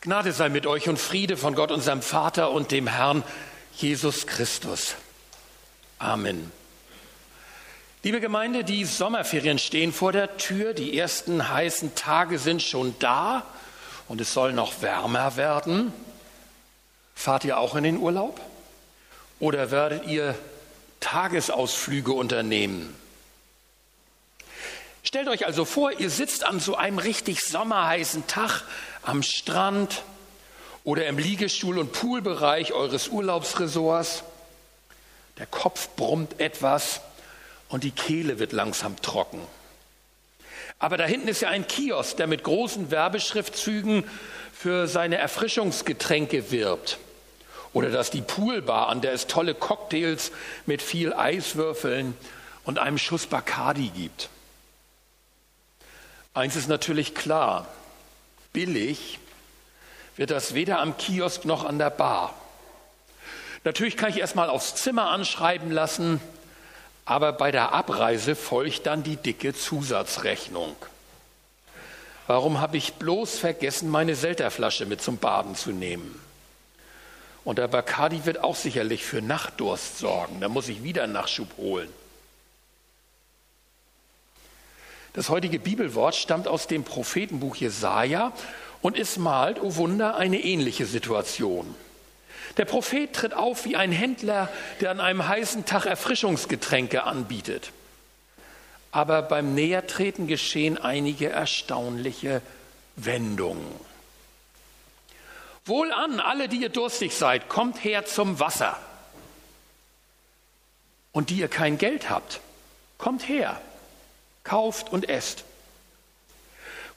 Gnade sei mit euch und Friede von Gott, unserem Vater und dem Herrn Jesus Christus. Amen. Liebe Gemeinde, die Sommerferien stehen vor der Tür, die ersten heißen Tage sind schon da und es soll noch wärmer werden. Fahrt ihr auch in den Urlaub? Oder werdet ihr Tagesausflüge unternehmen? Stellt euch also vor, ihr sitzt an so einem richtig sommerheißen Tag am Strand oder im Liegestuhl- und Poolbereich eures Urlaubsresorts. Der Kopf brummt etwas und die Kehle wird langsam trocken. Aber da hinten ist ja ein Kiosk, der mit großen Werbeschriftzügen für seine Erfrischungsgetränke wirbt. Oder dass die Poolbar, an der es tolle Cocktails mit viel Eiswürfeln und einem Schuss Bacardi gibt. Eins ist natürlich klar, billig wird das weder am Kiosk noch an der Bar. Natürlich kann ich erstmal aufs Zimmer anschreiben lassen, aber bei der Abreise folgt dann die dicke Zusatzrechnung. Warum habe ich bloß vergessen, meine Selterflasche mit zum Baden zu nehmen? Und der Bacardi wird auch sicherlich für Nachtdurst sorgen. Da muss ich wieder Nachschub holen. Das heutige Bibelwort stammt aus dem Prophetenbuch Jesaja und es malt, oh Wunder, eine ähnliche Situation. Der Prophet tritt auf wie ein Händler, der an einem heißen Tag Erfrischungsgetränke anbietet. Aber beim Nähertreten geschehen einige erstaunliche Wendungen. Wohlan, alle, die ihr durstig seid, kommt her zum Wasser. Und die ihr kein Geld habt, kommt her kauft und esst.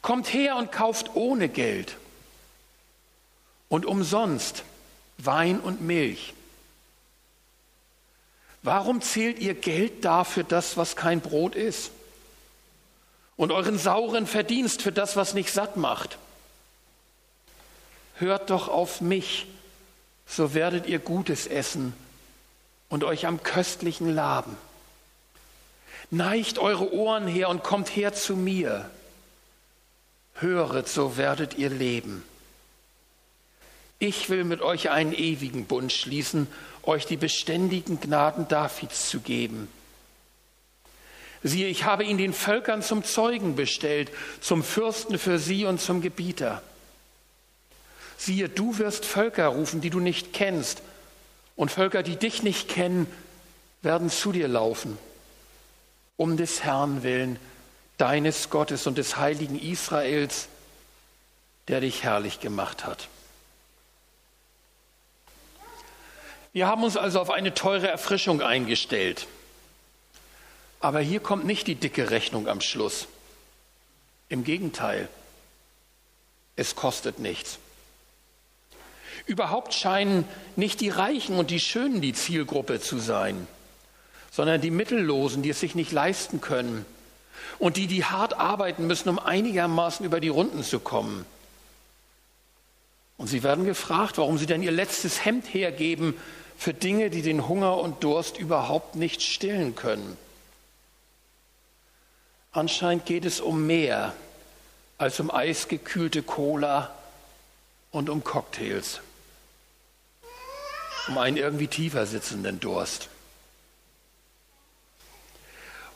Kommt her und kauft ohne Geld und umsonst Wein und Milch. Warum zählt ihr Geld dafür das, was kein Brot ist? Und euren sauren Verdienst für das, was nicht satt macht? Hört doch auf mich, so werdet ihr Gutes essen und euch am Köstlichen laben. Neigt eure Ohren her und kommt her zu mir. Höret, so werdet ihr leben. Ich will mit euch einen ewigen Bund schließen, euch die beständigen Gnaden Davids zu geben. Siehe, ich habe ihn den Völkern zum Zeugen bestellt, zum Fürsten für sie und zum Gebieter. Siehe, du wirst Völker rufen, die du nicht kennst, und Völker, die dich nicht kennen, werden zu dir laufen um des Herrn willen, deines Gottes und des heiligen Israels, der dich herrlich gemacht hat. Wir haben uns also auf eine teure Erfrischung eingestellt. Aber hier kommt nicht die dicke Rechnung am Schluss. Im Gegenteil, es kostet nichts. Überhaupt scheinen nicht die Reichen und die Schönen die Zielgruppe zu sein sondern die Mittellosen, die es sich nicht leisten können und die, die hart arbeiten müssen, um einigermaßen über die Runden zu kommen. Und sie werden gefragt, warum sie denn ihr letztes Hemd hergeben für Dinge, die den Hunger und Durst überhaupt nicht stillen können. Anscheinend geht es um mehr als um eisgekühlte Cola und um Cocktails, um einen irgendwie tiefer sitzenden Durst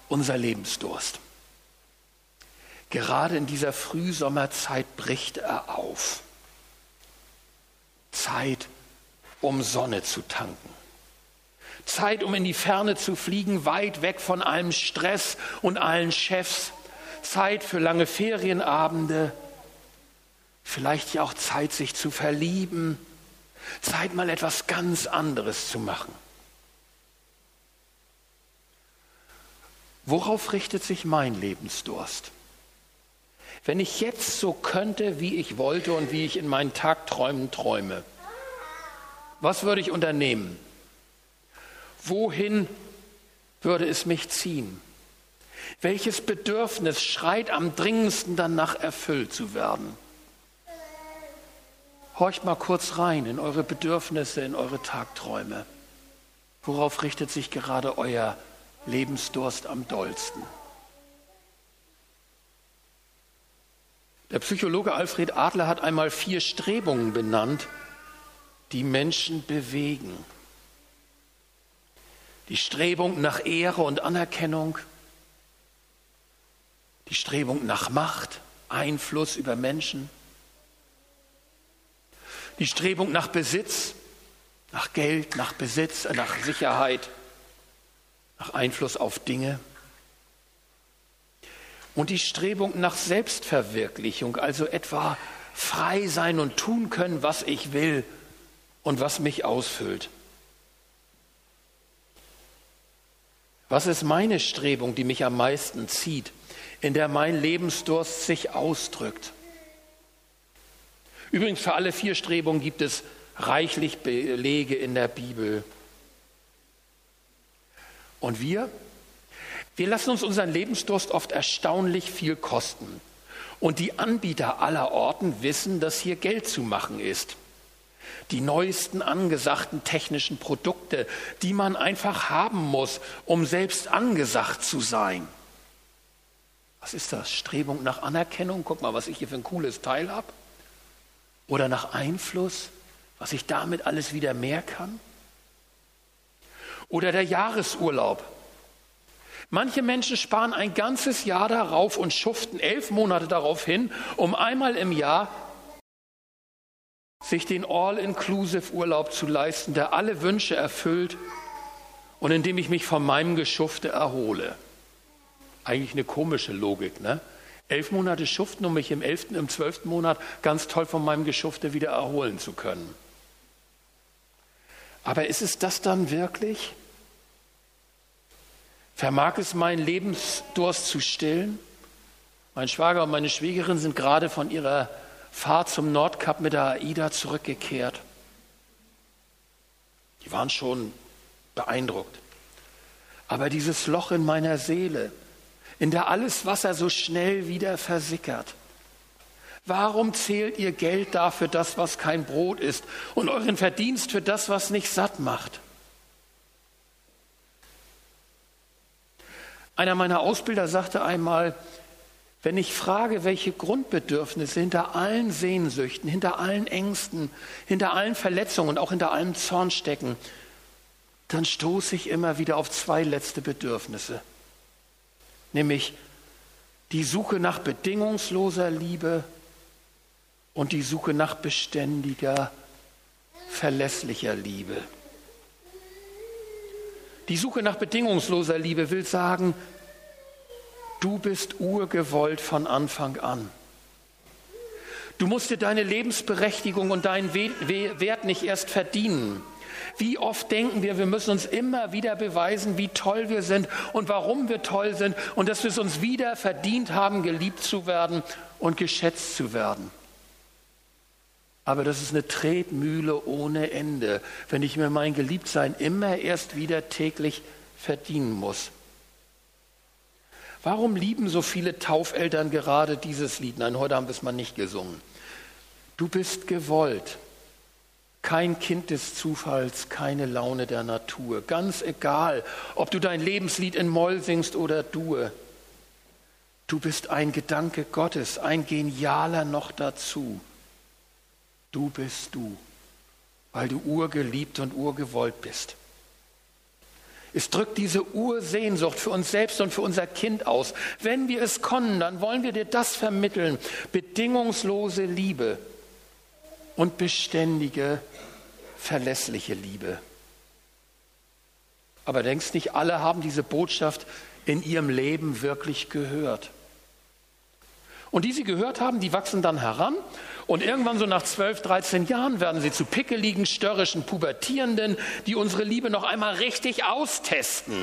unser Lebensdurst. Gerade in dieser Frühsommerzeit bricht er auf. Zeit, um Sonne zu tanken. Zeit, um in die Ferne zu fliegen, weit weg von allem Stress und allen Chefs. Zeit für lange Ferienabende. Vielleicht ja auch Zeit, sich zu verlieben. Zeit, mal etwas ganz anderes zu machen. Worauf richtet sich mein Lebensdurst? Wenn ich jetzt so könnte, wie ich wollte und wie ich in meinen Tagträumen träume, was würde ich unternehmen? Wohin würde es mich ziehen? Welches Bedürfnis schreit am dringendsten danach erfüllt zu werden? Horcht mal kurz rein in eure Bedürfnisse, in eure Tagträume. Worauf richtet sich gerade euer Lebensdurst am dollsten. Der Psychologe Alfred Adler hat einmal vier Strebungen benannt, die Menschen bewegen. Die Strebung nach Ehre und Anerkennung, die Strebung nach Macht, Einfluss über Menschen, die Strebung nach Besitz, nach Geld, nach Besitz, nach Sicherheit, Einfluss auf Dinge und die Strebung nach Selbstverwirklichung, also etwa frei sein und tun können, was ich will und was mich ausfüllt. Was ist meine Strebung, die mich am meisten zieht, in der mein Lebensdurst sich ausdrückt? Übrigens, für alle vier Strebungen gibt es reichlich Belege in der Bibel. Und wir wir lassen uns unseren Lebensdurst oft erstaunlich viel kosten. Und die Anbieter aller Orten wissen, dass hier Geld zu machen ist. Die neuesten angesagten technischen Produkte, die man einfach haben muss, um selbst angesagt zu sein. Was ist das? Strebung nach Anerkennung? Guck mal, was ich hier für ein cooles Teil habe. Oder nach Einfluss, was ich damit alles wieder mehr kann? Oder der Jahresurlaub, Manche Menschen sparen ein ganzes Jahr darauf und schuften elf Monate darauf hin, um einmal im Jahr sich den All-Inclusive-Urlaub zu leisten, der alle Wünsche erfüllt und in dem ich mich von meinem Geschufte erhole. Eigentlich eine komische Logik, ne? Elf Monate schuften, um mich im elften, im zwölften Monat ganz toll von meinem Geschufte wieder erholen zu können. Aber ist es das dann wirklich? Vermag es meinen Lebensdurst zu stillen? Mein Schwager und meine Schwiegerin sind gerade von ihrer Fahrt zum Nordkap mit der AIDA zurückgekehrt. Die waren schon beeindruckt. Aber dieses Loch in meiner Seele, in der alles Wasser so schnell wieder versickert, Warum zählt ihr Geld dafür das, was kein Brot ist, und euren Verdienst für das, was nicht satt macht? Einer meiner Ausbilder sagte einmal, wenn ich frage, welche Grundbedürfnisse hinter allen Sehnsüchten, hinter allen Ängsten, hinter allen Verletzungen und auch hinter allem Zorn stecken, dann stoße ich immer wieder auf zwei letzte Bedürfnisse. Nämlich die Suche nach bedingungsloser Liebe und die Suche nach beständiger, verlässlicher Liebe. Die Suche nach bedingungsloser Liebe will sagen, du bist urgewollt von Anfang an. Du musst dir deine Lebensberechtigung und deinen Wert nicht erst verdienen. Wie oft denken wir, wir müssen uns immer wieder beweisen, wie toll wir sind und warum wir toll sind und dass wir es uns wieder verdient haben, geliebt zu werden und geschätzt zu werden. Aber das ist eine Tretmühle ohne Ende, wenn ich mir mein Geliebtsein immer erst wieder täglich verdienen muss. Warum lieben so viele Taufeltern gerade dieses Lied? Nein, heute haben wir es mal nicht gesungen. Du bist gewollt. Kein Kind des Zufalls, keine Laune der Natur. Ganz egal, ob du dein Lebenslied in Moll singst oder Due. Du bist ein Gedanke Gottes, ein genialer noch dazu. Du bist du, weil du urgeliebt und urgewollt bist. Es drückt diese Ursehnsucht für uns selbst und für unser Kind aus. Wenn wir es können, dann wollen wir dir das vermitteln. Bedingungslose Liebe und beständige, verlässliche Liebe. Aber denkst nicht, alle haben diese Botschaft in ihrem Leben wirklich gehört. Und die sie gehört haben, die wachsen dann heran und irgendwann so nach 12, 13 Jahren werden sie zu pickeligen, störrischen Pubertierenden, die unsere Liebe noch einmal richtig austesten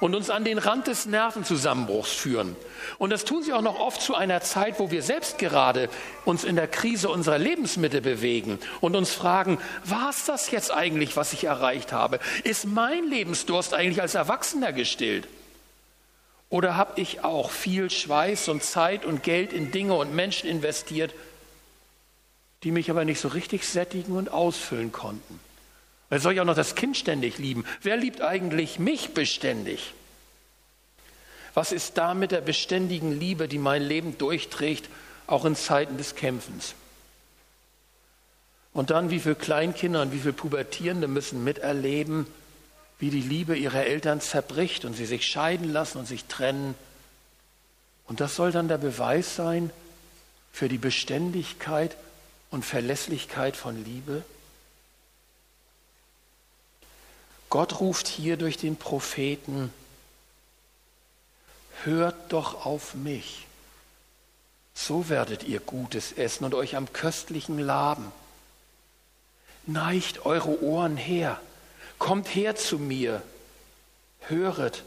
und uns an den Rand des Nervenzusammenbruchs führen. Und das tun sie auch noch oft zu einer Zeit, wo wir selbst gerade uns in der Krise unserer Lebensmittel bewegen und uns fragen, war es das jetzt eigentlich, was ich erreicht habe? Ist mein Lebensdurst eigentlich als Erwachsener gestillt? Oder habe ich auch viel Schweiß und Zeit und Geld in Dinge und Menschen investiert, die mich aber nicht so richtig sättigen und ausfüllen konnten? Weil soll ich auch noch das Kind ständig lieben? Wer liebt eigentlich mich beständig? Was ist da mit der beständigen Liebe, die mein Leben durchträgt, auch in Zeiten des Kämpfens. Und dann, wie viele Kleinkinder und wie viele Pubertierende müssen miterleben, wie die Liebe ihrer Eltern zerbricht und sie sich scheiden lassen und sich trennen. Und das soll dann der Beweis sein für die Beständigkeit und Verlässlichkeit von Liebe. Gott ruft hier durch den Propheten, hört doch auf mich, so werdet ihr Gutes essen und euch am köstlichen laben. Neigt eure Ohren her, kommt her zu mir, höret,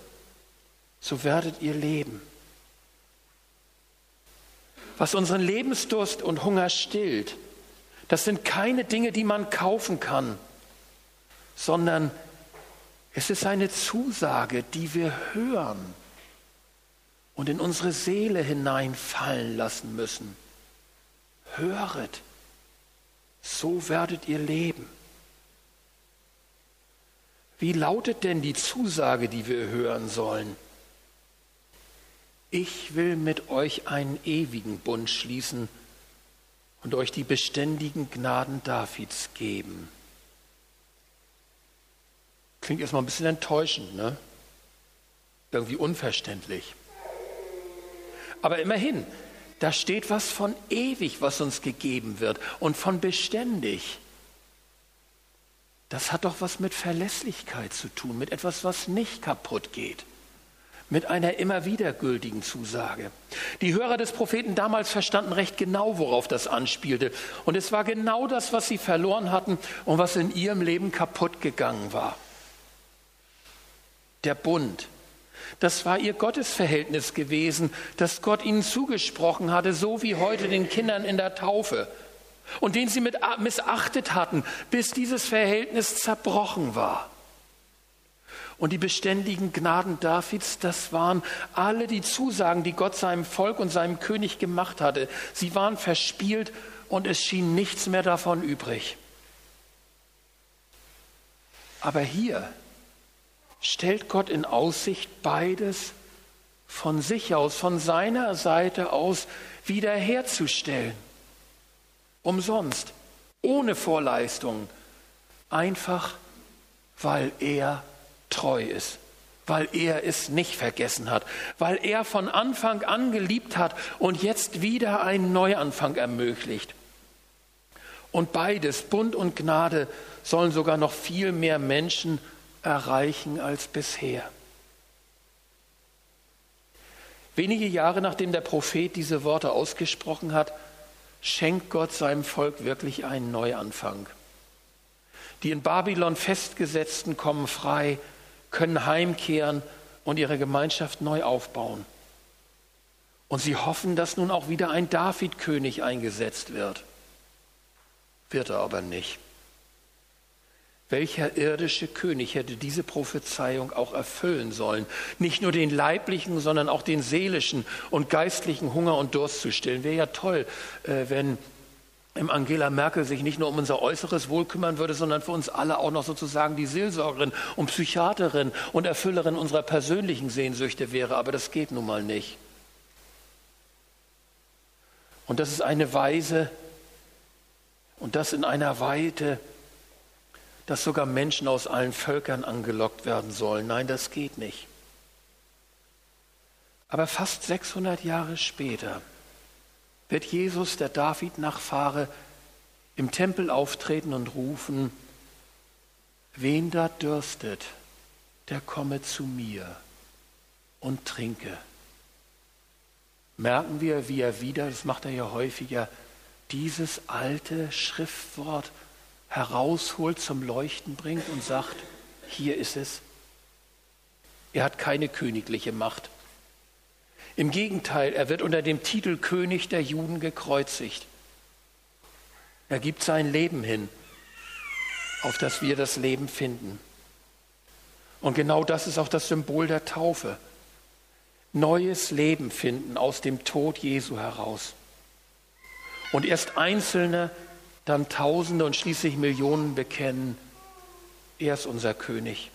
so werdet ihr leben. Was unseren Lebensdurst und Hunger stillt, das sind keine Dinge, die man kaufen kann, sondern es ist eine Zusage, die wir hören und in unsere Seele hineinfallen lassen müssen. Höret, so werdet ihr leben. Wie lautet denn die Zusage, die wir hören sollen? Ich will mit euch einen ewigen Bund schließen und euch die beständigen Gnaden Davids geben. Klingt erstmal ein bisschen enttäuschend, ne? Irgendwie unverständlich. Aber immerhin, da steht was von ewig, was uns gegeben wird und von beständig. Das hat doch was mit Verlässlichkeit zu tun, mit etwas, was nicht kaputt geht, mit einer immer wieder gültigen Zusage. Die Hörer des Propheten damals verstanden recht genau, worauf das anspielte. Und es war genau das, was sie verloren hatten und was in ihrem Leben kaputt gegangen war. Der Bund, das war ihr Gottesverhältnis gewesen, das Gott ihnen zugesprochen hatte, so wie heute den Kindern in der Taufe. Und den sie missachtet hatten, bis dieses Verhältnis zerbrochen war. Und die beständigen Gnaden Davids, das waren alle die Zusagen, die Gott seinem Volk und seinem König gemacht hatte. Sie waren verspielt und es schien nichts mehr davon übrig. Aber hier stellt Gott in Aussicht, beides von sich aus, von seiner Seite aus wiederherzustellen. Umsonst, ohne Vorleistung, einfach weil er treu ist, weil er es nicht vergessen hat, weil er von Anfang an geliebt hat und jetzt wieder einen Neuanfang ermöglicht. Und beides, Bund und Gnade, sollen sogar noch viel mehr Menschen erreichen als bisher. Wenige Jahre nachdem der Prophet diese Worte ausgesprochen hat, schenkt Gott seinem Volk wirklich einen Neuanfang. Die in Babylon festgesetzten kommen frei, können heimkehren und ihre Gemeinschaft neu aufbauen. Und sie hoffen, dass nun auch wieder ein David-König eingesetzt wird. Wird er aber nicht. Welcher irdische König hätte diese Prophezeiung auch erfüllen sollen? Nicht nur den leiblichen, sondern auch den seelischen und geistlichen Hunger und Durst zu stillen. Wäre ja toll, äh, wenn Angela Merkel sich nicht nur um unser äußeres Wohl kümmern würde, sondern für uns alle auch noch sozusagen die Seelsorgerin und Psychiaterin und Erfüllerin unserer persönlichen Sehnsüchte wäre. Aber das geht nun mal nicht. Und das ist eine Weise und das in einer Weite, dass sogar Menschen aus allen Völkern angelockt werden sollen. Nein, das geht nicht. Aber fast 600 Jahre später wird Jesus, der David nachfahre, im Tempel auftreten und rufen, wen da dürstet, der komme zu mir und trinke. Merken wir, wie er wieder, das macht er ja häufiger, dieses alte Schriftwort herausholt, zum Leuchten bringt und sagt, hier ist es. Er hat keine königliche Macht. Im Gegenteil, er wird unter dem Titel König der Juden gekreuzigt. Er gibt sein Leben hin, auf das wir das Leben finden. Und genau das ist auch das Symbol der Taufe. Neues Leben finden aus dem Tod Jesu heraus. Und erst Einzelne dann Tausende und schließlich Millionen bekennen, er ist unser König,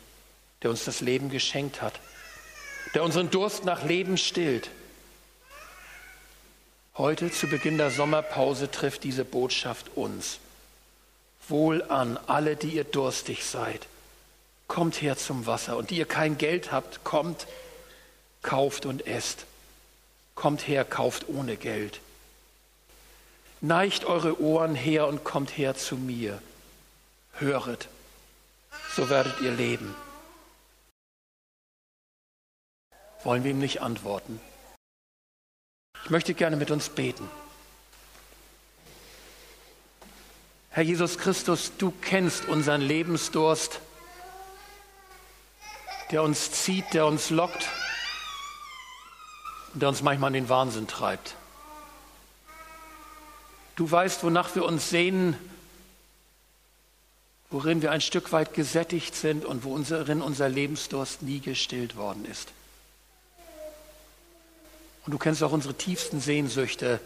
der uns das Leben geschenkt hat, der unseren Durst nach Leben stillt. Heute zu Beginn der Sommerpause trifft diese Botschaft uns. Wohl an alle, die ihr durstig seid. Kommt her zum Wasser. Und die ihr kein Geld habt, kommt, kauft und esst. Kommt her, kauft ohne Geld. Neigt eure Ohren her und kommt her zu mir. Höret, so werdet ihr leben. Wollen wir ihm nicht antworten? Ich möchte gerne mit uns beten. Herr Jesus Christus, du kennst unseren Lebensdurst, der uns zieht, der uns lockt und der uns manchmal in den Wahnsinn treibt. Du weißt, wonach wir uns sehnen, worin wir ein Stück weit gesättigt sind und worin unser Lebensdurst nie gestillt worden ist. Und du kennst auch unsere tiefsten Sehnsüchte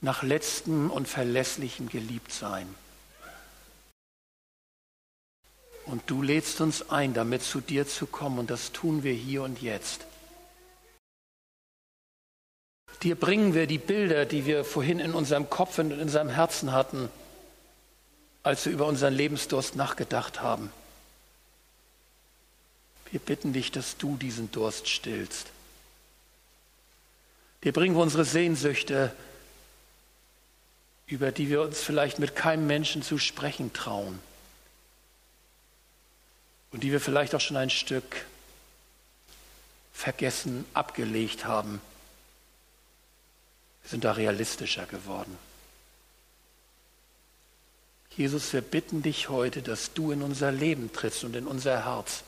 nach letztem und verlässlichem Geliebtsein. Und du lädst uns ein, damit zu dir zu kommen, und das tun wir hier und jetzt. Dir bringen wir die Bilder, die wir vorhin in unserem Kopf und in unserem Herzen hatten, als wir über unseren Lebensdurst nachgedacht haben. Wir bitten dich, dass du diesen Durst stillst. Dir bringen wir unsere Sehnsüchte, über die wir uns vielleicht mit keinem Menschen zu sprechen trauen und die wir vielleicht auch schon ein Stück vergessen, abgelegt haben. Wir sind da realistischer geworden. Jesus, wir bitten dich heute, dass du in unser Leben trittst und in unser Herz.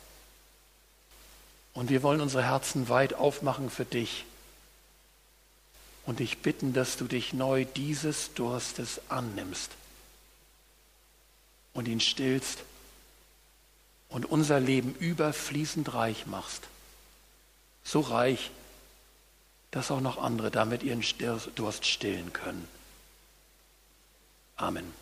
Und wir wollen unsere Herzen weit aufmachen für dich und dich bitten, dass du dich neu dieses Durstes annimmst und ihn stillst und unser Leben überfließend reich machst. So reich, dass auch noch andere damit ihren Durst stillen können. Amen.